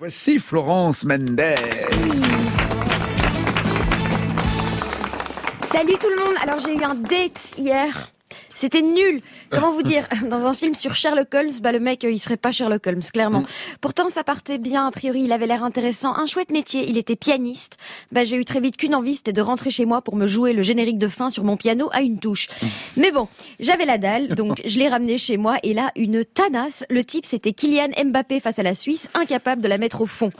Voici Florence Mendes. Salut tout le monde. Alors j'ai eu un date hier. C'était nul. Comment vous dire Dans un film sur Sherlock Holmes, bah le mec, euh, il serait pas Sherlock Holmes, clairement. Pourtant, ça partait bien. A priori, il avait l'air intéressant. Un chouette métier. Il était pianiste. Bah j'ai eu très vite qu'une envie, c'était de rentrer chez moi pour me jouer le générique de fin sur mon piano à une touche. Mais bon, j'avais la dalle, donc je l'ai ramené chez moi. Et là, une tanasse. Le type, c'était Kylian Mbappé face à la Suisse, incapable de la mettre au fond.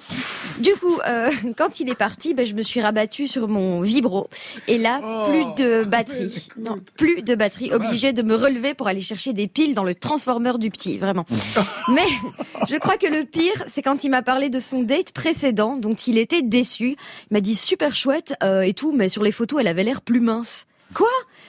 Du coup, euh, quand il est parti, bah, je me suis rabattue sur mon vibro. Et là, plus de batterie. Non, plus de batterie. De me relever pour aller chercher des piles dans le transformeur du petit, vraiment. Mais je crois que le pire, c'est quand il m'a parlé de son date précédent, dont il était déçu. Il m'a dit super chouette euh, et tout, mais sur les photos, elle avait l'air plus mince. Quoi?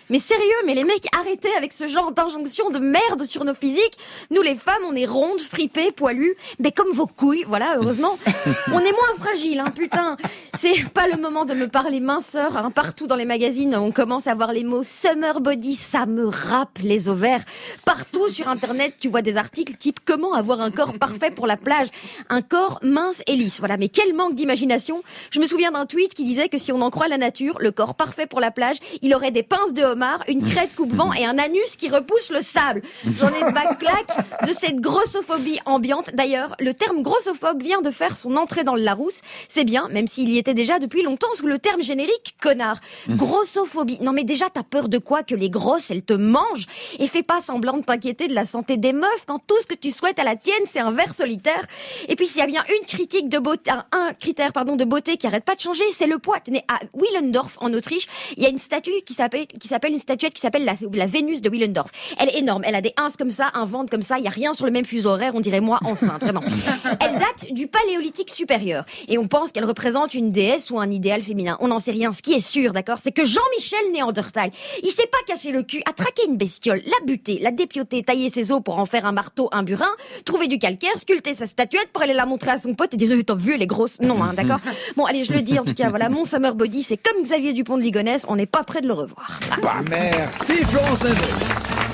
Mais sérieux, mais les mecs, arrêtez avec ce genre d'injonction de merde sur nos physiques. Nous, les femmes, on est rondes, fripées, poilues, mais comme vos couilles, voilà, heureusement. On est moins fragiles, hein, putain. C'est pas le moment de me parler minceur, hein. Partout dans les magazines, on commence à voir les mots summer body, ça me râpe les ovaires. Partout sur Internet, tu vois des articles type comment avoir un corps parfait pour la plage? Un corps mince et lisse. Voilà, mais quel manque d'imagination. Je me souviens d'un tweet qui disait que si on en croit la nature, le corps parfait pour la plage, il aurait des pinces de homard, une crête coupe-vent et un anus qui repousse le sable. J'en ai de ma claque de cette grossophobie ambiante. D'ailleurs, le terme grossophobe vient de faire son entrée dans le Larousse. C'est bien, même s'il y était déjà depuis longtemps sous le terme générique connard. Grossophobie. Non mais déjà, t'as peur de quoi Que les grosses, elles te mangent? Et fais pas semblant de t'inquiéter de la santé des meufs quand tout ce que tu souhaites à la tienne, c'est un verre solitaire. Et puis s'il y a bien une critique de beauté, un, critère pardon de beauté qui arrête pas de changer, c'est le poids. Tenez, à Willendorf en Autriche, il y a une statue qui s'appelle qui s'appelle une statuette qui s'appelle la, la Vénus de Willendorf. Elle est énorme. Elle a des ins comme ça, un ventre comme ça. Il y a rien sur le même fuseau horaire. On dirait moi enceinte, vraiment. Elle date du Paléolithique supérieur et on pense qu'elle représente une déesse ou un idéal féminin. On n'en sait rien. Ce qui est sûr, d'accord, c'est que Jean-Michel Néandertal, il s'est pas cassé le cul à traquer une bestiole, la buter, la dépioter, tailler ses os pour en faire un marteau, un burin, trouver du calcaire, sculpter sa statuette pour aller la montrer à son pote et dire Eh, t'as vu, elle est grosse. Non, hein, d'accord. Bon, allez, je le dis en tout cas. Voilà, mon summer body, c'est comme Xavier Dupont de Ligonnès. On n'est pas près de le revoir. Voilà. Bah, merci Florence Mendes.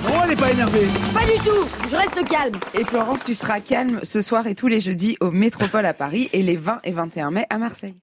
Non, elle n'est pas énervée. Pas du tout. Je reste calme. Et Florence, tu seras calme ce soir et tous les jeudis au Métropole à Paris et les 20 et 21 mai à Marseille.